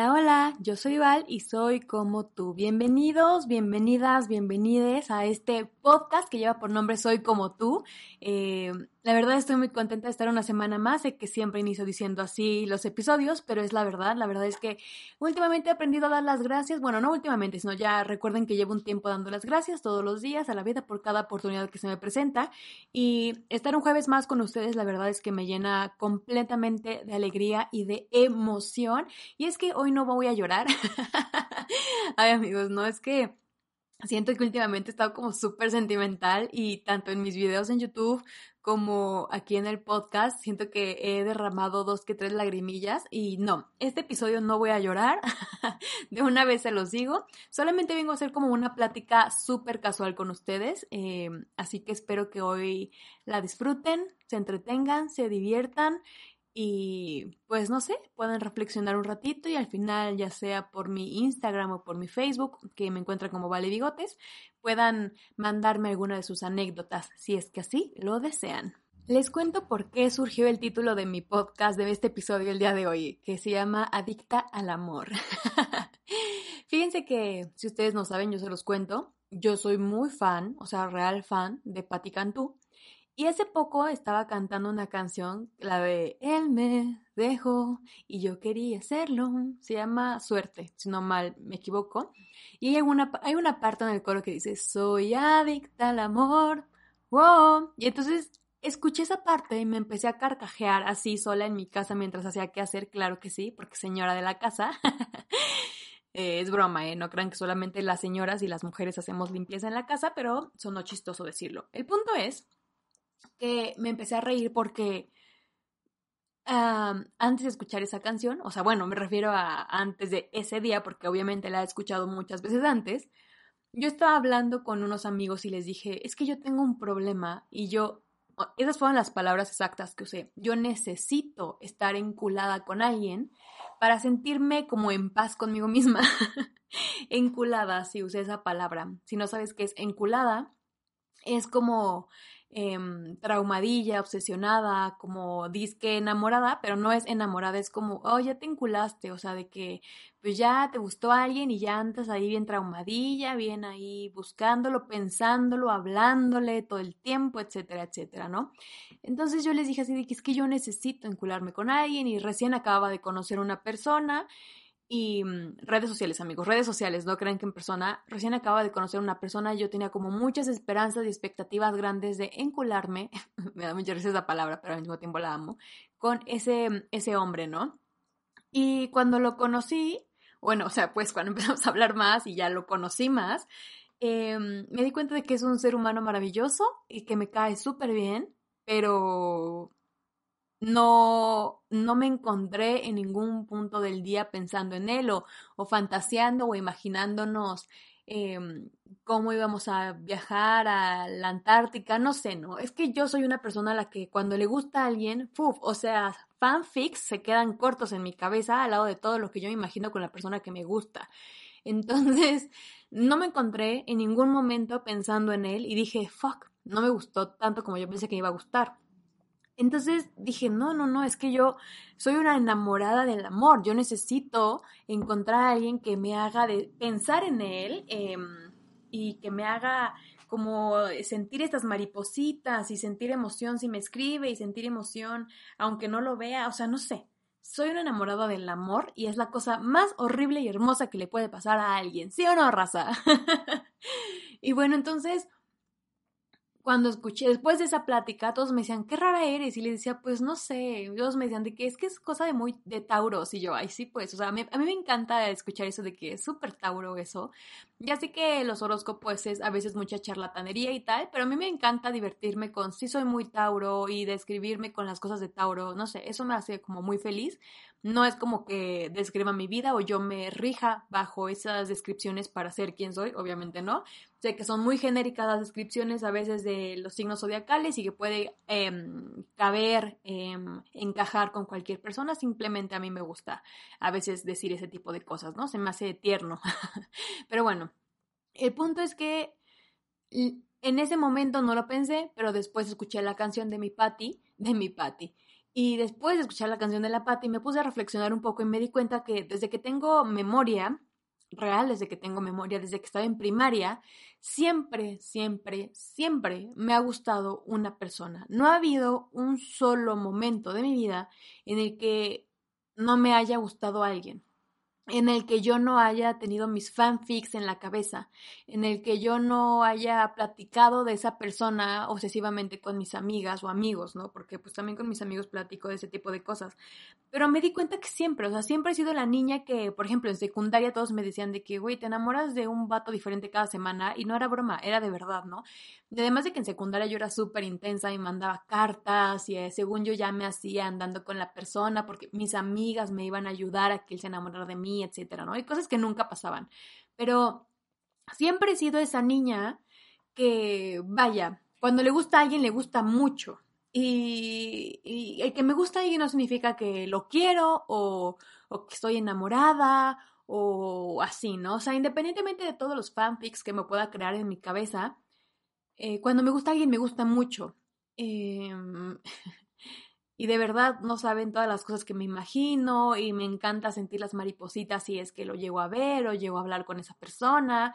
Hola, hola, yo soy Val y soy como tú. Bienvenidos, bienvenidas, bienvenides a este podcast que lleva por nombre Soy como tú. Eh, la verdad estoy muy contenta de estar una semana más. Sé que siempre inicio diciendo así los episodios, pero es la verdad. La verdad es que últimamente he aprendido a dar las gracias. Bueno, no últimamente, sino ya recuerden que llevo un tiempo dando las gracias todos los días a la vida por cada oportunidad que se me presenta. Y estar un jueves más con ustedes, la verdad es que me llena completamente de alegría y de emoción. Y es que hoy no voy a llorar. Ay amigos, no es que Siento que últimamente he estado como súper sentimental y tanto en mis videos en YouTube como aquí en el podcast, siento que he derramado dos que tres lagrimillas y no, este episodio no voy a llorar, de una vez se los digo, solamente vengo a hacer como una plática súper casual con ustedes, eh, así que espero que hoy la disfruten, se entretengan, se diviertan y pues no sé, pueden reflexionar un ratito y al final, ya sea por mi Instagram o por mi Facebook, que me encuentran como Vale Bigotes, puedan mandarme alguna de sus anécdotas, si es que así lo desean. Les cuento por qué surgió el título de mi podcast de este episodio el día de hoy, que se llama Adicta al Amor. Fíjense que, si ustedes no saben, yo se los cuento, yo soy muy fan, o sea, real fan de Patti Cantú. Y hace poco estaba cantando una canción, la de Él me dejó y yo quería hacerlo. Se llama Suerte, si no mal me equivoco. Y hay una, hay una parte en el coro que dice, soy adicta al amor. Wow. Y entonces escuché esa parte y me empecé a carcajear así sola en mi casa mientras hacía qué hacer. Claro que sí, porque señora de la casa. Eh, es broma, ¿eh? No crean que solamente las señoras y las mujeres hacemos limpieza en la casa, pero sonó chistoso decirlo. El punto es que me empecé a reír porque antes de escuchar esa canción, o sea, bueno, me refiero a antes de ese día, porque obviamente la he escuchado muchas veces antes, yo estaba hablando con unos amigos y les dije, es que yo tengo un problema y yo, esas fueron las palabras exactas que usé, yo necesito estar enculada con alguien para sentirme como en paz conmigo misma. enculada, si usé esa palabra. Si no sabes qué es enculada, es como Em, traumadilla, obsesionada, como disque enamorada, pero no es enamorada, es como, oh, ya te enculaste, o sea, de que pues ya te gustó alguien y ya andas ahí bien traumadilla, bien ahí buscándolo, pensándolo, hablándole todo el tiempo, etcétera, etcétera, ¿no? Entonces yo les dije así de que es que yo necesito encularme con alguien y recién acababa de conocer una persona y mm, redes sociales, amigos, redes sociales, no crean que en persona. Recién acaba de conocer una persona yo tenía como muchas esperanzas y expectativas grandes de encularme, me da mucha risa esa palabra, pero al mismo tiempo la amo, con ese, ese hombre, ¿no? Y cuando lo conocí, bueno, o sea, pues cuando empezamos a hablar más y ya lo conocí más, em, me di cuenta de que es un ser humano maravilloso y que me cae súper bien, pero no, no me encontré en ningún punto del día pensando en él o, o fantaseando o imaginándonos em, cómo íbamos a viajar a la Antártica, no sé, no. Es que yo soy una persona a la que cuando le gusta a alguien, ¡fuf! o sea, fanfics se quedan cortos en mi cabeza al lado de todo lo que yo me imagino con la persona que me gusta. Entonces, no me encontré en ningún momento pensando en él y dije, fuck, no me gustó tanto como yo pensé que iba a gustar. Entonces dije, no, no, no, es que yo soy una enamorada del amor, yo necesito encontrar a alguien que me haga de pensar en él em, y que me haga como sentir estas maripositas y sentir emoción si me escribe y sentir emoción aunque no lo vea, o sea, no sé. Soy una enamorada del amor y es la cosa más horrible y hermosa que le puede pasar a alguien, ¿sí o no, raza? y bueno, entonces cuando escuché, después de esa plática, todos me decían, qué rara eres. Y le decía, pues no sé. Todos me decían de que es que es cosa de muy de Tauros. Y yo, ay, sí, pues. O sea, a mí, me encanta escuchar eso de que es súper Tauro eso. Ya sé que los horóscopos es a veces mucha charlatanería y tal, pero a mí me encanta divertirme con, sí soy muy Tauro y describirme con las cosas de Tauro. No sé, eso me hace como muy feliz. No es como que describa mi vida o yo me rija bajo esas descripciones para ser quien soy, obviamente no. Sé que son muy genéricas las descripciones a veces de los signos zodiacales y que puede em, caber, em, encajar con cualquier persona. Simplemente a mí me gusta a veces decir ese tipo de cosas, ¿no? Se me hace tierno. pero bueno, el punto es que en ese momento no lo pensé, pero después escuché la canción de mi Patty, de mi Patty. Y después de escuchar la canción de la Patti me puse a reflexionar un poco y me di cuenta que desde que tengo memoria, real, desde que tengo memoria, desde que estaba en primaria, siempre, siempre, siempre me ha gustado una persona. No ha habido un solo momento de mi vida en el que no me haya gustado alguien en el que yo no haya tenido mis fanfics en la cabeza, en el que yo no haya platicado de esa persona obsesivamente con mis amigas o amigos, ¿no? Porque pues también con mis amigos platico de ese tipo de cosas. Pero me di cuenta que siempre, o sea, siempre he sido la niña que, por ejemplo, en secundaria todos me decían de que, güey, te enamoras de un vato diferente cada semana y no era broma, era de verdad, ¿no? Y además de que en secundaria yo era súper intensa y mandaba cartas y eh, según yo ya me hacía andando con la persona porque mis amigas me iban a ayudar a que él se enamorara de mí etcétera, ¿no? Hay cosas que nunca pasaban. Pero siempre he sido esa niña que, vaya, cuando le gusta a alguien, le gusta mucho. Y, el que me gusta a alguien no significa que lo quiero o, que estoy enamorada o así, ¿no? O sea, independientemente de todos los fanfics que me pueda crear en mi cabeza, eh, cuando me gusta alguien, me gusta mucho. Eh, y de verdad no saben todas las cosas que me imagino y me encanta sentir las maripositas si es que lo llego a ver o llego a hablar con esa persona.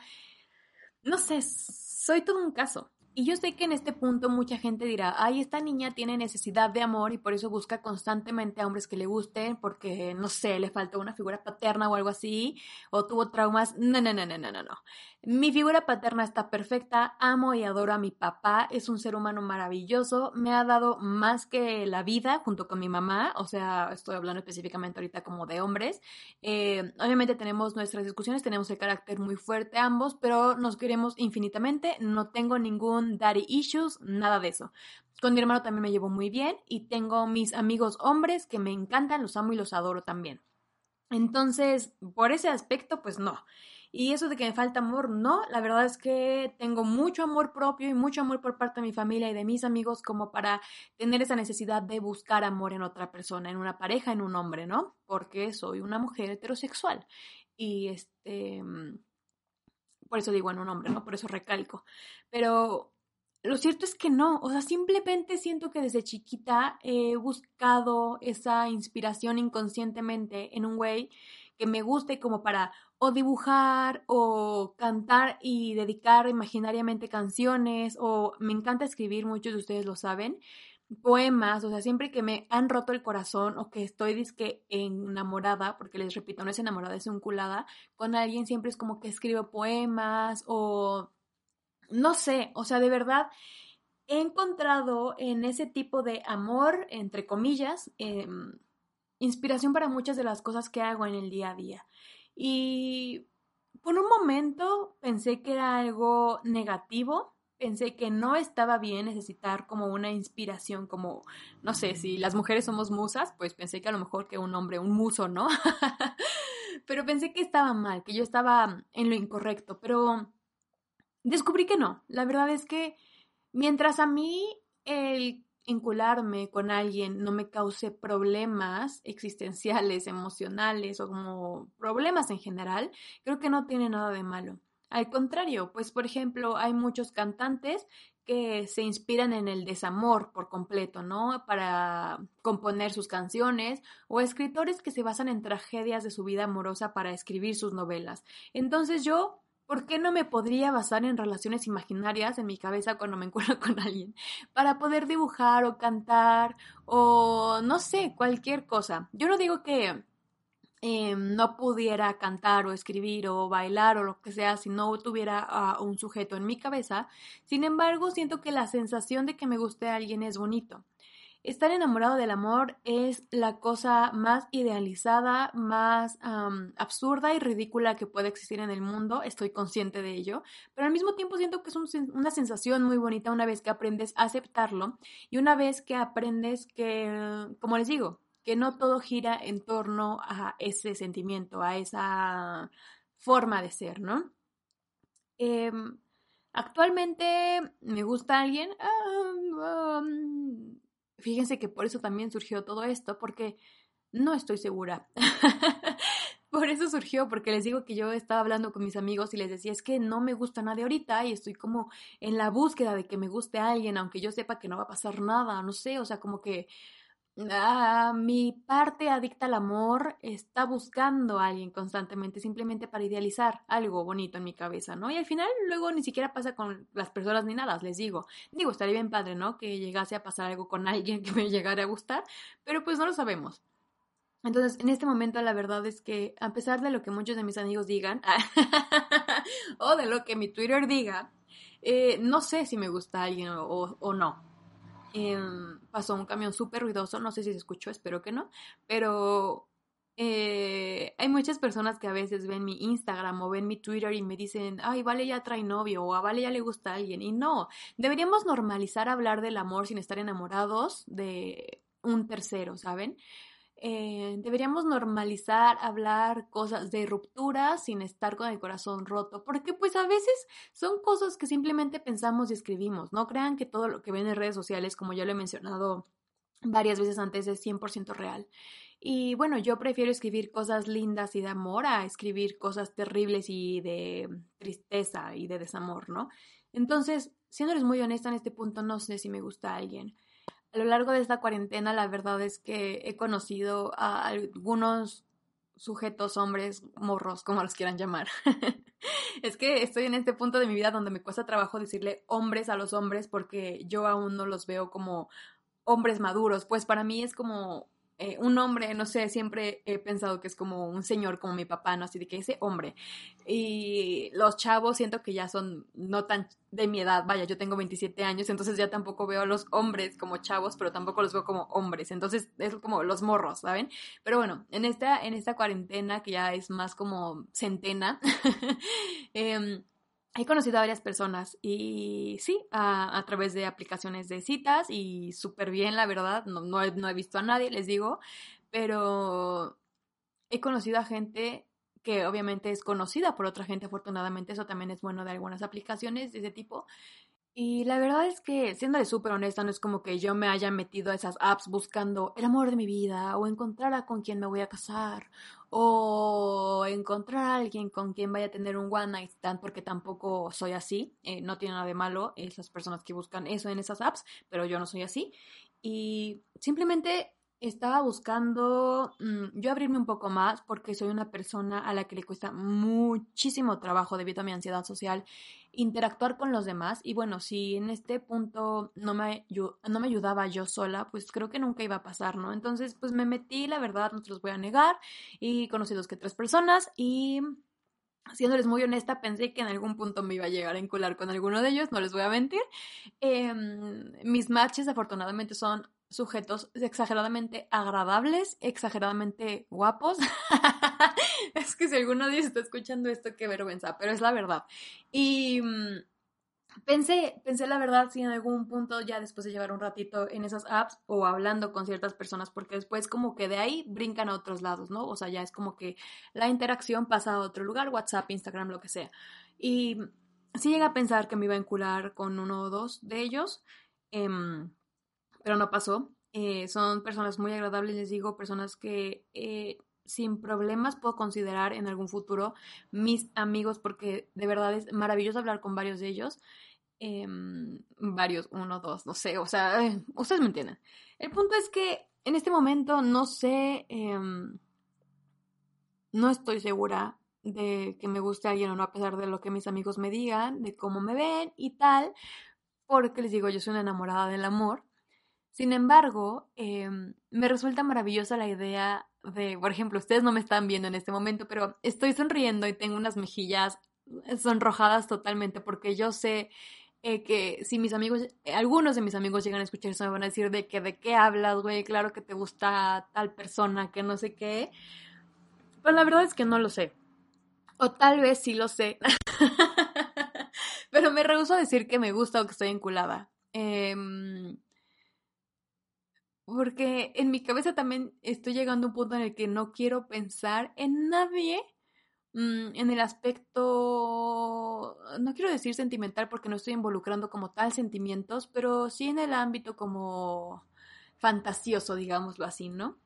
No sé, soy todo un caso. Y yo sé que en este punto mucha gente dirá, ay, esta niña tiene necesidad de amor y por eso busca constantemente a hombres que le gusten porque, no sé, le faltó una figura paterna o algo así, o tuvo traumas. No, no, no, no, no, no, no. Mi figura paterna está perfecta, amo y adoro a mi papá, es un ser humano maravilloso, me ha dado más que la vida junto con mi mamá, o sea, estoy hablando específicamente ahorita como de hombres. Eh, obviamente tenemos nuestras discusiones, tenemos el carácter muy fuerte ambos, pero nos queremos infinitamente, no tengo ningún daddy issues, nada de eso. Con mi hermano también me llevo muy bien y tengo mis amigos hombres que me encantan, los amo y los adoro también. Entonces, por ese aspecto, pues no. Y eso de que me falta amor, no, la verdad es que tengo mucho amor propio y mucho amor por parte de mi familia y de mis amigos como para tener esa necesidad de buscar amor en otra persona, en una pareja, en un hombre, ¿no? Porque soy una mujer heterosexual. Y este, por eso digo en un hombre, ¿no? Por eso recalco. Pero lo cierto es que no, o sea, simplemente siento que desde chiquita he buscado esa inspiración inconscientemente en un güey que me guste como para o dibujar o cantar y dedicar imaginariamente canciones o me encanta escribir, muchos de ustedes lo saben, poemas, o sea, siempre que me han roto el corazón o que estoy disque enamorada, porque les repito, no es enamorada, es unculada, con alguien siempre es como que escribo poemas o no sé, o sea, de verdad, he encontrado en ese tipo de amor, entre comillas, em, inspiración para muchas de las cosas que hago en el día a día. Y por un momento pensé que era algo negativo, pensé que no estaba bien necesitar como una inspiración, como, no sé, si las mujeres somos musas, pues pensé que a lo mejor que un hombre, un muso, ¿no? pero pensé que estaba mal, que yo estaba en lo incorrecto, pero descubrí que no. La verdad es que mientras a mí el encularme con alguien no me cause problemas existenciales, emocionales o como problemas en general, creo que no tiene nada de malo. Al contrario, pues por ejemplo, hay muchos cantantes que se inspiran en el desamor por completo, ¿no? Para componer sus canciones o escritores que se basan en tragedias de su vida amorosa para escribir sus novelas. Entonces yo ¿Por qué no me podría basar en relaciones imaginarias en mi cabeza cuando me encuentro con alguien? Para poder dibujar o cantar o no sé, cualquier cosa. Yo no digo que Em, no pudiera cantar o escribir o bailar o lo que sea si no tuviera un sujeto en mi cabeza. Sin embargo, siento que la sensación de que me guste a alguien es bonito. Estar enamorado del amor es la cosa más idealizada, más absurda y ridícula que puede existir en el mundo, estoy consciente de ello, pero al mismo tiempo siento que es una sensación muy bonita una vez que aprendes a aceptarlo y una vez que aprendes que, como les digo, que no todo gira en torno a ese sentimiento, a esa forma de ser, ¿no? Em, actualmente me gusta alguien. Fíjense que por eso también surgió todo esto, porque no estoy segura. por eso surgió, porque les digo que yo estaba hablando con mis amigos y les decía, es que no me gusta nadie ahorita y estoy como en la búsqueda de que me guste alguien, aunque yo sepa que no va a pasar nada, no sé, o sea, como que Ah, mi parte adicta al amor está buscando a alguien constantemente, simplemente para idealizar algo bonito en mi cabeza, ¿no? Y al final luego ni siquiera pasa con las personas ni nada, les digo. Digo, estaría bien padre, ¿no? Que llegase a pasar algo con alguien que me llegara a gustar, pero pues no lo sabemos. Entonces, en este momento la verdad es que a pesar de lo que muchos de mis amigos digan, o de lo que mi Twitter diga, eh, no sé si me gusta alguien o no. Em, pasó un camión súper ruidoso, no sé si se escuchó, espero que no, pero eh, hay muchas personas que a veces ven mi Instagram o ven mi Twitter y me dicen, ay, vale, ya trae novio o a vale, ya le gusta alguien. Y no, deberíamos normalizar hablar del amor sin estar enamorados de un tercero, ¿saben? Eh, deberíamos normalizar hablar cosas de ruptura sin estar con el corazón roto, porque pues a veces son cosas que simplemente pensamos y escribimos. No crean que todo lo que ven en redes sociales, como ya lo he mencionado varias veces antes, es 100% real. Y bueno, yo prefiero escribir cosas lindas y de amor a escribir cosas terribles y de tristeza y de desamor, ¿no? Entonces, siéndoles muy honesta en este punto, no sé si me gusta a alguien a lo largo de esta cuarentena, la verdad es que he conocido a algunos sujetos, hombres, morros, como los quieran llamar. es que estoy en este punto de mi vida donde me cuesta trabajo decirle hombres a los hombres porque yo aún no los veo como hombres maduros. Pues para mí es como eh, un hombre, no sé, siempre he pensado que es como un señor como mi papá, ¿no? Así de que ese hombre. Y los chavos siento que ya son no tan de mi edad, vaya, yo tengo 27 años, entonces ya tampoco veo a los hombres como chavos, pero tampoco los veo como hombres, entonces es como los morros, ¿saben? Pero bueno, en esta, en esta cuarentena que ya es más como centena, eh, he conocido a varias personas y sí, a, través de aplicaciones de citas y súper bien, la verdad, no, he, no he visto a nadie, les digo, pero he conocido a gente que obviamente es conocida por otra gente, afortunadamente eso también es bueno de algunas aplicaciones de ese tipo. Y la verdad es que, siendo de súper honesta, no es como que yo me haya metido a esas apps buscando el amor de mi vida o encontrar a con quien me voy a casar o encontrar a alguien con quien vaya a tener un one night stand, porque tampoco soy así. Eh, no tiene nada de malo esas personas que buscan eso en esas apps, pero yo no soy así. Y simplemente estaba buscando mm, yo abrirme un poco más porque soy una persona a la que le cuesta muchísimo trabajo debido a mi ansiedad social interactuar con los demás y bueno, si en este punto no me, no me ayudaba yo sola, pues creo que nunca iba a pasar, ¿no? Entonces, pues me metí, la verdad, no te los voy a negar y conocí dos que tres personas y Siéndoles muy honesta, pensé que en algún punto me iba a llegar a encular con alguno de ellos, no les voy a mentir. Em, mis matches afortunadamente son sujetos exageradamente agradables, exageradamente guapos. es que si alguno de ellos está escuchando esto, qué vergüenza, pero es la verdad. Y mm, pensé, pensé la verdad si en algún punto ya después de llevar un ratito en esas apps o hablando con ciertas personas, porque después como que de ahí brincan a otros lados, ¿no? O sea, ya es como que la interacción pasa a otro lugar, WhatsApp, Instagram, lo que sea. Y sí llega a pensar que me iba a encular con uno o dos de ellos. Em, pero no pasó. Eh, son personas muy agradables, les digo, personas que eh, sin problemas puedo considerar en algún futuro mis amigos, porque de verdad es maravilloso hablar con varios de ellos. Em, varios, uno, dos, no sé, o sea, ustedes me entienden. El punto es que en este momento no sé, em, no estoy segura de que me guste alguien o no, a pesar de lo que mis amigos me digan, de cómo me ven y tal, porque les digo, yo soy una enamorada del amor. Sin embargo, em, me resulta maravillosa la idea de, por ejemplo, ustedes no me están viendo en este momento, pero estoy sonriendo y tengo unas mejillas sonrojadas totalmente porque yo sé eh, que si mis amigos, algunos de mis amigos llegan a escuchar eso, me van a decir de que de qué hablas, güey, claro que te gusta tal persona, que no sé qué. Pero la verdad es que no lo sé. O tal vez sí lo sé. Pero me rehuso a decir que me gusta o que estoy enculada. Em, porque en mi cabeza también estoy llegando a un punto en el que no quiero pensar en nadie mm, en el aspecto, no quiero decir sentimental porque no estoy involucrando como tal sentimientos, pero sí en el ámbito como fantasioso, digámoslo así, ¿no?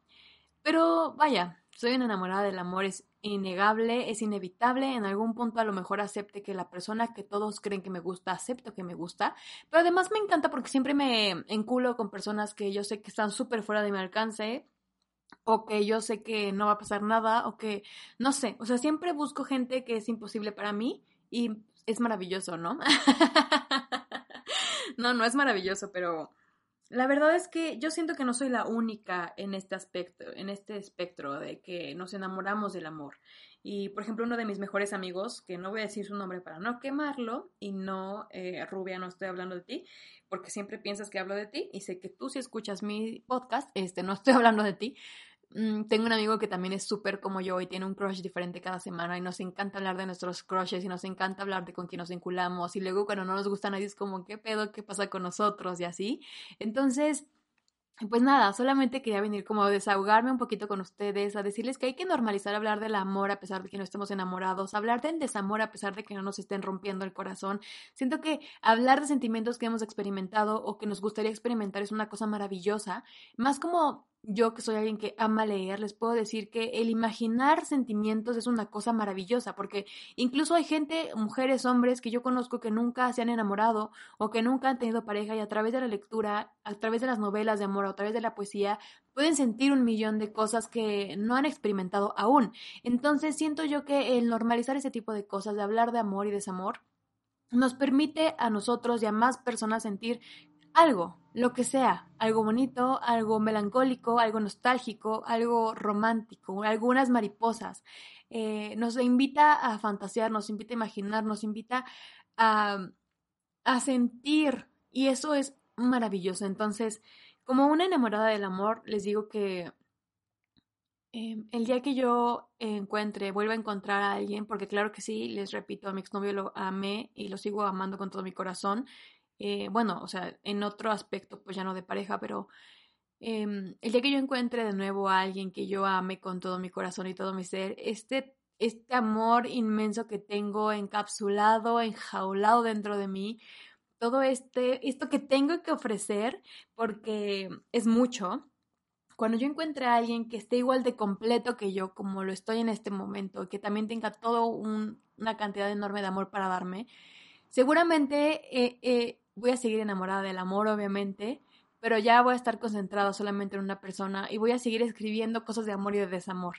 Pero vaya, soy una enamorada del amor, es innegable, es inevitable, en algún punto a lo mejor acepte que la persona que todos creen que me gusta, acepto que me gusta, pero además me encanta porque siempre me enculo con personas que yo sé que están súper fuera de mi alcance, o que yo sé que no va a pasar nada, o que no sé, o sea, siempre busco gente que es imposible para mí y es maravilloso, ¿no? no, no es maravilloso, pero la verdad es que yo siento que no soy la única en este aspecto, en este espectro de que nos enamoramos del amor. Y por ejemplo, uno de mis mejores amigos, que no voy a decir su nombre para no quemarlo, y no, eh, Rubia, no estoy hablando de ti, porque siempre piensas que hablo de ti, y sé que tú si escuchas mi podcast, este, no estoy hablando de ti, tengo un amigo que también es súper como yo y tiene un crush diferente cada semana y nos encanta hablar de nuestros crushes y nos encanta hablar de con quién nos vinculamos y luego cuando no nos gusta nadie es como, ¿qué pedo? ¿Qué pasa con nosotros? Y así. Entonces, pues nada, solamente quería venir como a desahogarme un poquito con ustedes, a decirles que hay que normalizar hablar del amor a pesar de que no estemos enamorados, hablar del desamor a pesar de que no nos estén rompiendo el corazón. Siento que hablar de sentimientos que hemos experimentado o que nos gustaría experimentar es una cosa maravillosa, más como yo que soy alguien que ama leer, les puedo decir que el imaginar sentimientos es una cosa maravillosa, porque incluso hay gente, mujeres, hombres, que yo conozco que nunca se han enamorado o que nunca han tenido pareja y a través de la lectura, a través de las novelas de amor, a través de la poesía, pueden sentir un millón de cosas que no han experimentado aún. Entonces siento yo que el normalizar ese tipo de cosas, de hablar de amor y desamor, nos permite a nosotros y a más personas sentir algo, lo que sea, algo bonito, algo melancólico, algo nostálgico, algo romántico, algunas mariposas. Eh, nos invita a fantasear, nos invita a imaginar, nos invita a, a sentir y eso es maravilloso. Entonces, como una enamorada del amor, les digo que em, el día que yo encuentre, vuelva a encontrar a alguien, porque claro que sí, les repito, a mi exnovio lo amé y lo sigo amando con todo mi corazón eh, bueno, o sea, en otro aspecto, pues ya no de pareja, pero em, el día que yo encuentre de nuevo a alguien que yo ame con todo mi corazón y todo mi ser, este, este amor inmenso que tengo encapsulado, enjaulado dentro de mí, todo este, esto que tengo que ofrecer, porque es mucho, cuando yo encuentre a alguien que esté igual de completo que yo, como lo estoy en este momento, que también tenga todo una cantidad enorme de amor para darme, seguramente eh, eh, voy a seguir enamorada del amor, obviamente, pero ya voy a estar concentrada solamente en una persona y voy a seguir escribiendo cosas de amor y de desamor.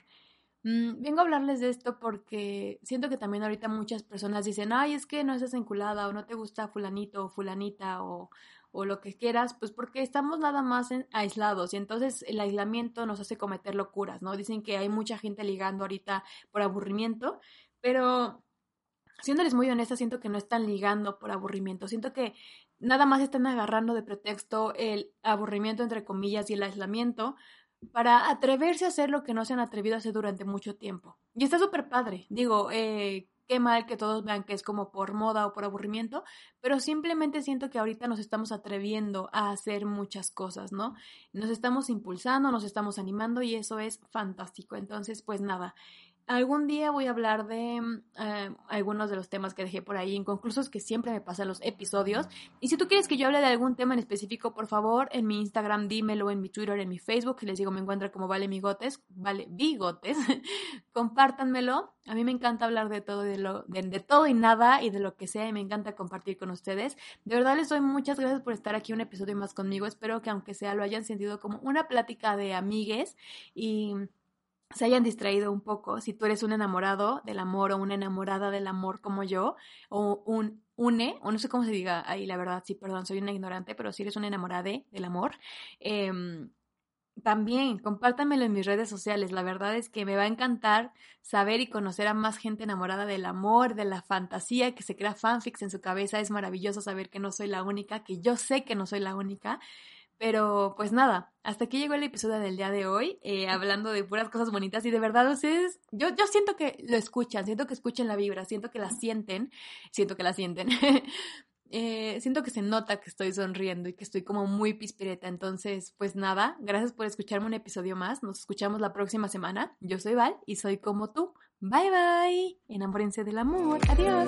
Mm, vengo a hablarles de esto porque siento que también ahorita muchas personas dicen, ay, es que no estás enculada o no te gusta fulanito o fulanita o, o lo que quieras, pues porque estamos nada más aislados y entonces el aislamiento nos hace cometer locuras, ¿no? Dicen que hay mucha gente ligando ahorita por aburrimiento, pero siéndoles muy honesta, siento que no están ligando por aburrimiento, siento que nada más están agarrando de pretexto el aburrimiento, entre comillas, y el aislamiento para atreverse a hacer lo que no se han atrevido a hacer durante mucho tiempo. Y está súper padre. Digo, eh, qué mal que todos vean que es como por moda o por aburrimiento, pero simplemente siento que ahorita nos estamos atreviendo a hacer muchas cosas, ¿no? Nos estamos impulsando, nos estamos animando y eso es fantástico. Entonces, pues nada, Algún día voy a hablar de mm, eh, algunos de los temas que dejé por ahí inconclusos que siempre me pasan los episodios. Y si tú quieres que yo hable de algún tema en específico, por favor, en mi Instagram dímelo, en mi Twitter, en mi Facebook, que les digo me encuentra como Vale Migotes, Vale Bigotes. Compártanmelo. A mí me encanta hablar de todo, de, lo, de, de, todo y nada y de lo que sea y me encanta compartir con ustedes. De verdad les doy muchas gracias por estar aquí un episodio más conmigo. Espero que aunque sea lo hayan sentido como una plática de amigues y se hayan distraído un poco, si tú eres un enamorado del amor o una enamorada del amor como yo, o un une, o no sé cómo se diga ahí, la verdad, sí, perdón, soy una ignorante, pero si eres una enamorada del amor, eh, también compártanmelo en mis redes sociales. La verdad es que me va a encantar saber y conocer a más gente enamorada del amor, de la fantasía, que se crea fanfics en su cabeza. Es maravilloso saber que no soy la única, que yo sé que no soy la única. Pero pues nada, hasta aquí llegó el episodio del día de hoy, eh, hablando de puras cosas bonitas y de verdad ustedes, yo, yo siento que lo escuchan, siento que escuchen la vibra, siento que la sienten, siento que la sienten. Eh, siento que se nota que estoy sonriendo y que estoy como muy pispireta. Entonces, pues nada, gracias por escucharme un episodio más. Nos escuchamos la próxima semana. Yo soy Val y soy como tú. Bye bye. Enamórense del amor. Adiós.